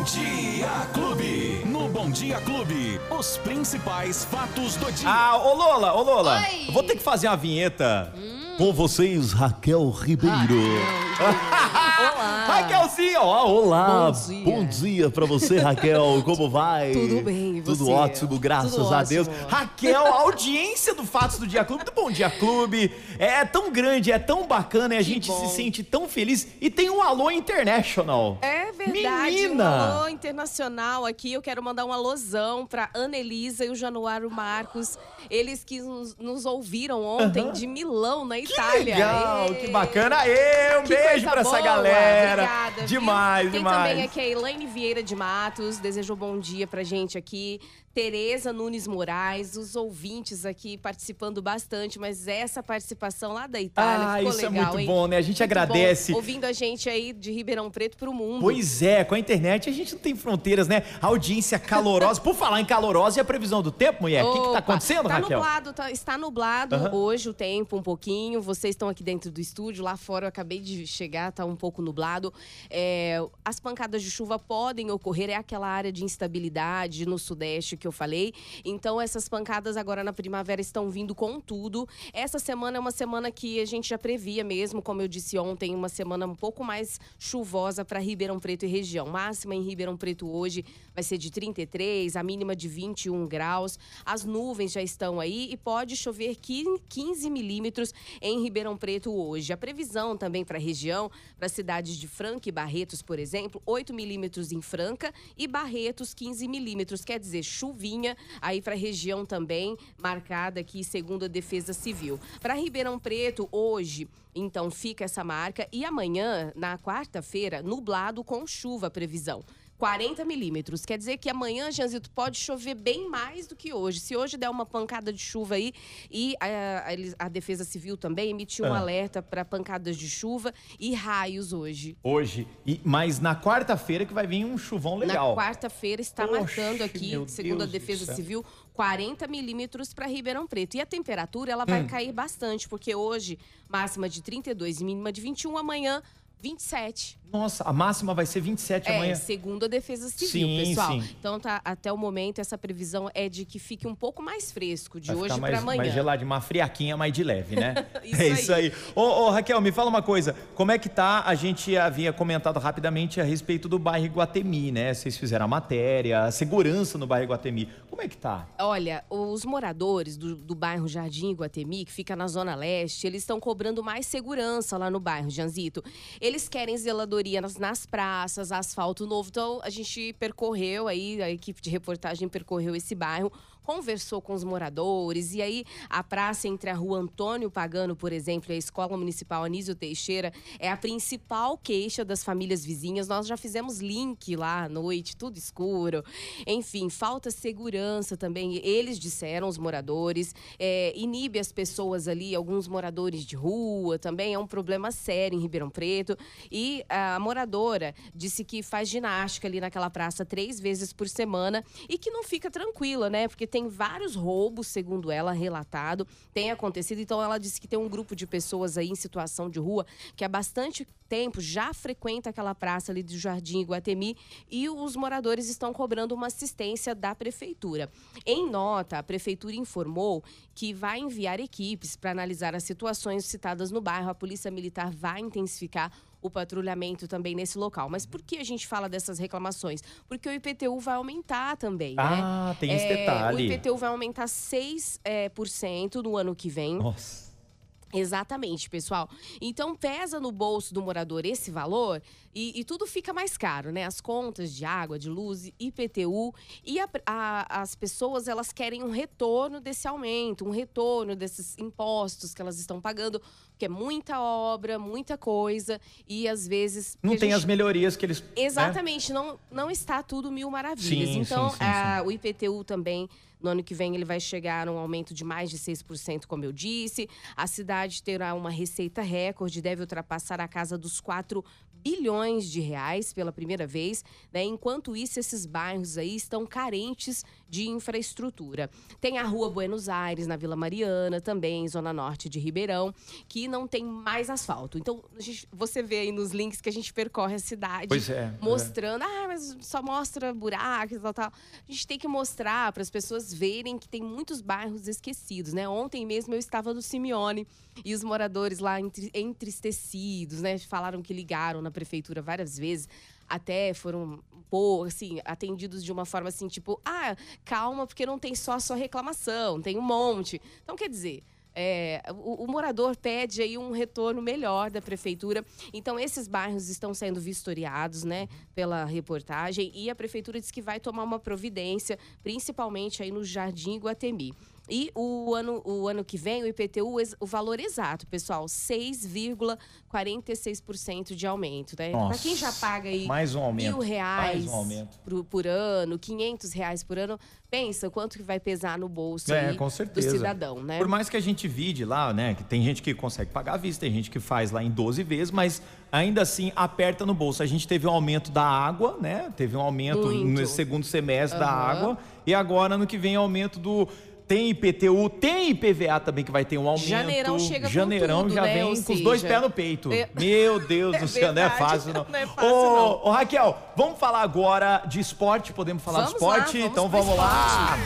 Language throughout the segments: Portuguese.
Bom Dia Clube. No Bom Dia Clube, os principais fatos do dia. Ah, ô Lola, ô Lola. Oi. Eu vou ter que fazer uma vinheta. Com vocês, Raquel Ribeiro. Olá. Raquelzinha, ó, olá. Bom dia. Bom dia pra você, Raquel. Como vai? Tudo bem, e Tudo você? ótimo, graças Tudo a Deus. ótimo. Raquel, a audiência do Fatos do Dia Clube, do Bom Dia Clube, é tão grande, é tão bacana, e a Que gente bom. se sente tão feliz. E tem um Alô International. É verdade, Menina! um alô internacional aqui. Eu quero mandar um alôzão pra Ana Elisa e o Januário Marcos. Eles que nos, nos ouviram ontem de Milão, na Que Itália. legal, Ê! que bacana. Aê, um Que beijo pra essa boa, galera. Obrigada, demais, demais. também aqui a Elaine Vieira de Matos, desejou bom dia pra gente aqui. Tereza Nunes Moraes, os ouvintes aqui participando bastante, mas essa participação lá da Itália Ah, ficou isso é legal, muito hein? bom, né? A gente Muito agradece. bom, ouvindo a gente aí de Ribeirão Preto pro mundo. Pois é, com a internet a gente não tem fronteiras, né? Audiência calorosa. Por falar em calorosa, e a previsão do tempo, mulher? O que, que tá acontecendo, tá Raquel? Nublado, tá- está nublado Aham. hoje o tempo um pouquinho. Vocês estão aqui dentro do estúdio, lá fora eu acabei de chegar, tá um pouco nublado. É, as pancadas de chuva podem ocorrer, é aquela área de instabilidade no sudeste que eu falei. Então essas pancadas agora na primavera estão vindo com tudo. Essa semana é uma semana que a gente já previa mesmo, como eu disse ontem, uma semana um pouco mais chuvosa para Ribeirão Preto e região. Máxima em Ribeirão Preto hoje vai ser de 33, a mínima de 21 graus. As nuvens já estão aí e pode chover 15 milímetros em Ribeirão Preto hoje. A previsão também para a região, para as cidades de Franca e Barretos, por exemplo, 8 milímetros em Franca e Barretos 15 milímetros. Quer dizer, chuvinha aí para a região também, marcada aqui segundo a Defesa Civil. Para Ribeirão Preto, hoje. Então fica essa marca. E amanhã, na quarta-feira, nublado com chuva a previsão. 40 milímetros. Quer dizer que amanhã, Janzito, pode chover bem mais do que hoje. Se hoje der uma pancada de chuva aí, e a, a- eles- a Defesa Civil também emitiu um Ah. alerta para pancadas de chuva e raios hoje. Hoje. E, mas na quarta-feira que vai vir um chuvão legal. Na quarta-feira está Oxe, marcando aqui, segundo a Deus do Defesa. Civil, 40 milímetros para Ribeirão Preto. E a temperatura ela Hum. vai cair bastante, porque hoje máxima de 32 e mínima de 21, amanhã 27. Nossa, a máxima vai ser 27 É, amanhã. segundo a Defesa Civil, Sim, pessoal. sim. Então, tá, até o momento, essa previsão é de que fique um pouco mais fresco de Vai hoje para amanhã. mais gelado, uma friaquinha, mais de leve, né? Isso é isso aí. aí. Ô, ô, Raquel, me fala uma coisa. Como é que tá? A gente havia comentado rapidamente a respeito do bairro Iguatemi, né? Vocês fizeram a matéria, a segurança no bairro Iguatemi. Como é que tá? Olha, os moradores do, do bairro Jardim Iguatemi, que fica na Zona Leste, eles estão cobrando mais segurança lá no bairro, Janzito. Eles querem zeladoria nas, nas praças, asfalto novo. Então, a gente percorreu aí, a equipe de reportagem percorreu esse bairro, conversou com os moradores. E aí, a praça entre a rua Antônio Pagano, por exemplo, e a Escola Municipal Anísio Teixeira, é a principal queixa das famílias vizinhas. Nós já fizemos link lá à noite, tudo escuro. Enfim, falta segurança também. Eles disseram, os moradores, é, inibe as pessoas ali, alguns moradores de rua também. É um problema sério em Ribeirão Preto. E a moradora disse que faz ginástica ali naquela praça três vezes por semana e que não fica tranquila, né? Porque tem vários roubos, segundo ela, relatado, tem acontecido. Então ela disse que tem um grupo de pessoas aí em situação de rua que há bastante tempo já frequenta aquela praça ali do Jardim Iguatemi e os moradores estão cobrando uma assistência da prefeitura. Em nota, a prefeitura informou que vai enviar equipes para analisar as situações citadas no bairro. A Polícia Militar vai intensificar o patrulhamento também nesse local. Mas por que a gente fala dessas reclamações? Porque o IPTU vai aumentar também, né? Ah, tem esse É, detalhe. O IPTU vai aumentar 6% é, por cento no ano que vem. Nossa. Exatamente, pessoal. Então pesa no bolso do morador esse valor e, e tudo fica mais caro, né? As contas de água, de luz, IPTU e a- a- as pessoas elas querem um retorno desse aumento, um retorno desses impostos que elas estão pagando, porque é muita obra, muita coisa e às vezes Não tem gente- as melhorias que eles. né? Exatamente, não, não está tudo mil maravilhas. Sim, então, sim, sim, a- o IPTU também, no ano que vem, ele vai chegar a um aumento de mais de 6%, como eu disse. A cidade terá uma receita recorde, deve ultrapassar a casa dos 4 bilhões de reais pela primeira vez. Né? Enquanto isso, esses bairros aí estão carentes de infraestrutura. Tem a Rua Buenos Aires, na Vila Mariana, também, Zona Norte de Ribeirão, que não tem mais asfalto. Então, gente, você vê aí nos links que a gente percorre a cidade, pois é, mostrando, é. ah, mas só mostra buracos e tal, tal. A gente tem que mostrar para as pessoas verem que tem muitos bairros esquecidos, né? Ontem mesmo eu estava no Simeone e os moradores lá entristecidos, né? Falaram que ligaram na prefeitura várias vezes até foram pô, assim, atendidos de uma forma assim, tipo, ah, calma, porque não tem só a sua reclamação, tem um monte. Então, quer dizer, é, o, o, morador pede aí um retorno melhor da prefeitura. Então, esses bairros estão sendo vistoriados, né, pela reportagem, e a prefeitura diz que vai tomar uma providência, principalmente aí no Jardim Guatemi. E o ano, o ano que vem, o IPTU, o valor exato, pessoal, 6,46% de aumento. Né? Para quem já paga aí mais um aumento, mil reais um. Por, por, ano, 500 reais por ano, pensa quanto que vai pesar no bolso é, do cidadão, né? Por mais que a gente vide lá, né, que tem gente que consegue pagar à vista, tem gente que faz lá em 12 vezes, mas ainda assim aperta no bolso. A gente teve um aumento da água, né? Teve um aumento Muito. no segundo semestre uhum. da água e agora no que vem aumento do tem IPTU, tem IPVA também que vai ter um aumento. Janeirão chega Janeirão com tudo, já né? vem Ou com seja, os dois pés no peito. É... Meu Deus do céu, não é fácil não. não é fácil, ô, não. ô, Raquel, vamos falar agora de esporte, podemos falar vamos de esporte? Lá, vamos então vamos lá.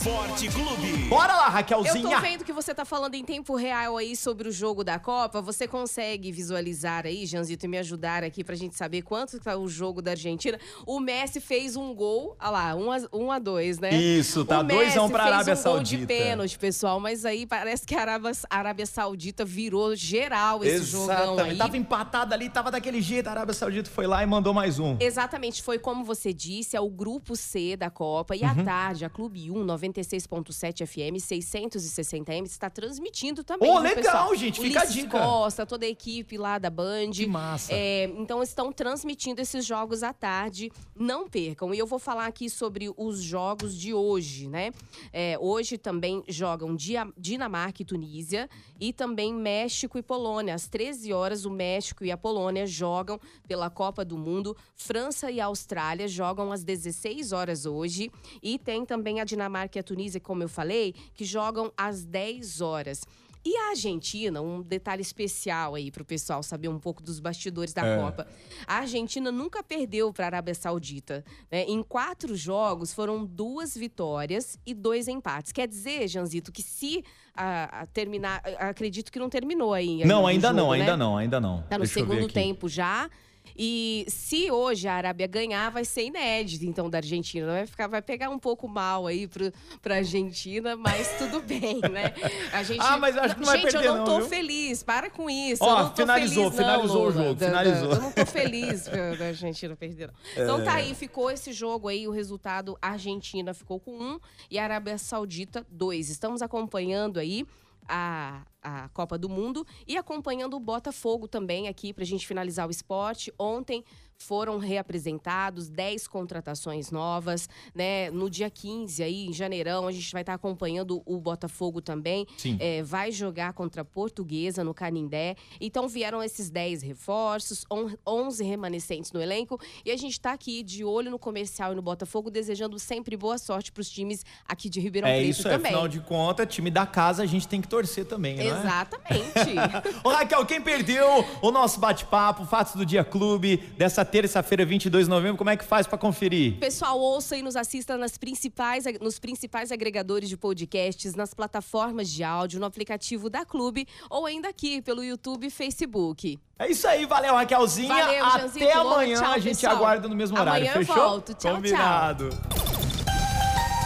Esporte Clube. Bora lá, Raquelzinha. Eu tô vendo que você tá falando em tempo real aí sobre o jogo da Copa. Você consegue visualizar aí, Janzito, e me ajudar aqui pra gente saber quanto tá o jogo da Argentina? O Messi fez um gol, olha lá, um a, um a dois, né? Isso, tá 2 a 1 um pra Arábia um Saudita. Gol de pênalti, pessoal, mas aí parece que a Arábia, a Arábia Saudita virou geral esse Exatamente. jogão aí. Tava empatado ali, tava daquele jeito, a Arábia Saudita foi lá e mandou mais um. Exatamente, foi como você disse, é o grupo C da Copa e uhum. à tarde a Clube 1 96 106.7 FM, 660M, está transmitindo também. Ô, oh, legal, pessoal. gente, o fica Ulisses a dica. Costa, toda a equipe lá da Band. Que massa. É, então, estão transmitindo esses jogos à tarde. Não percam. E eu vou falar aqui sobre os jogos de hoje, né? É, hoje também jogam Dinamarca e Tunísia e também México e Polônia. Às 13 horas, o México e a Polônia jogam pela Copa do Mundo. França e Austrália jogam às 16 horas hoje. E tem também a Dinamarca a Tunísia como eu falei, que jogam às 10 horas. E a Argentina, um detalhe especial aí para o pessoal saber um pouco dos bastidores da é. Copa. A Argentina nunca perdeu para a Arábia Saudita. Né? Em quatro jogos foram duas vitórias e dois empates. Quer dizer, Janzito, que se a, a terminar, acredito que não terminou aí. Não, ainda jogo, não, né? ainda não, ainda não. Tá no Deixa segundo tempo já. E se hoje a Arábia ganhar, vai ser inédito, então, da Argentina. Vai, ficar, vai pegar um pouco mal aí pro, pra Argentina, mas tudo bem, né? A gente, ah, mas acho que não gente, vai perder, eu não tô não, feliz. Para com isso. Ó, eu não tô finalizou, feliz, finalizou não, o jogo, da, finalizou. Da, eu não tô feliz da Argentina perder, não. É. Então tá aí, ficou esse jogo aí, o resultado, a Argentina ficou com um e a Arábia Saudita, dois. Estamos acompanhando aí a, a Copa do Mundo e acompanhando o Botafogo também aqui para a gente finalizar o esporte. Ontem foram reapresentados 10 contratações novas, né? No dia 15 aí, em janeirão, a gente vai estar tá acompanhando o Botafogo também. Sim. É, vai jogar contra a Portuguesa no Canindé. Então vieram esses 10 reforços, 11 remanescentes no elenco. E a gente está aqui de olho no comercial e no Botafogo, desejando sempre boa sorte para os times aqui de Ribeirão é Preto isso, também. É, afinal de contas, time da casa a gente tem que torcer também, né? Exatamente. Ô, Raquel, quem perdeu o nosso bate-papo, Fatos do Dia Clube, dessa terça-feira, 22 de novembro, como é que faz para conferir? Pessoal, ouça e nos assista nas principais, nos principais agregadores de podcasts, nas plataformas de áudio, no aplicativo da Clube ou ainda aqui pelo YouTube e Facebook. É isso aí, valeu Raquelzinha. Valeu, Até Janzito. amanhã Tchau, a gente pessoal. aguarda no mesmo horário, amanhã fechou? Eu volto. Tchau, Combinado. tchau.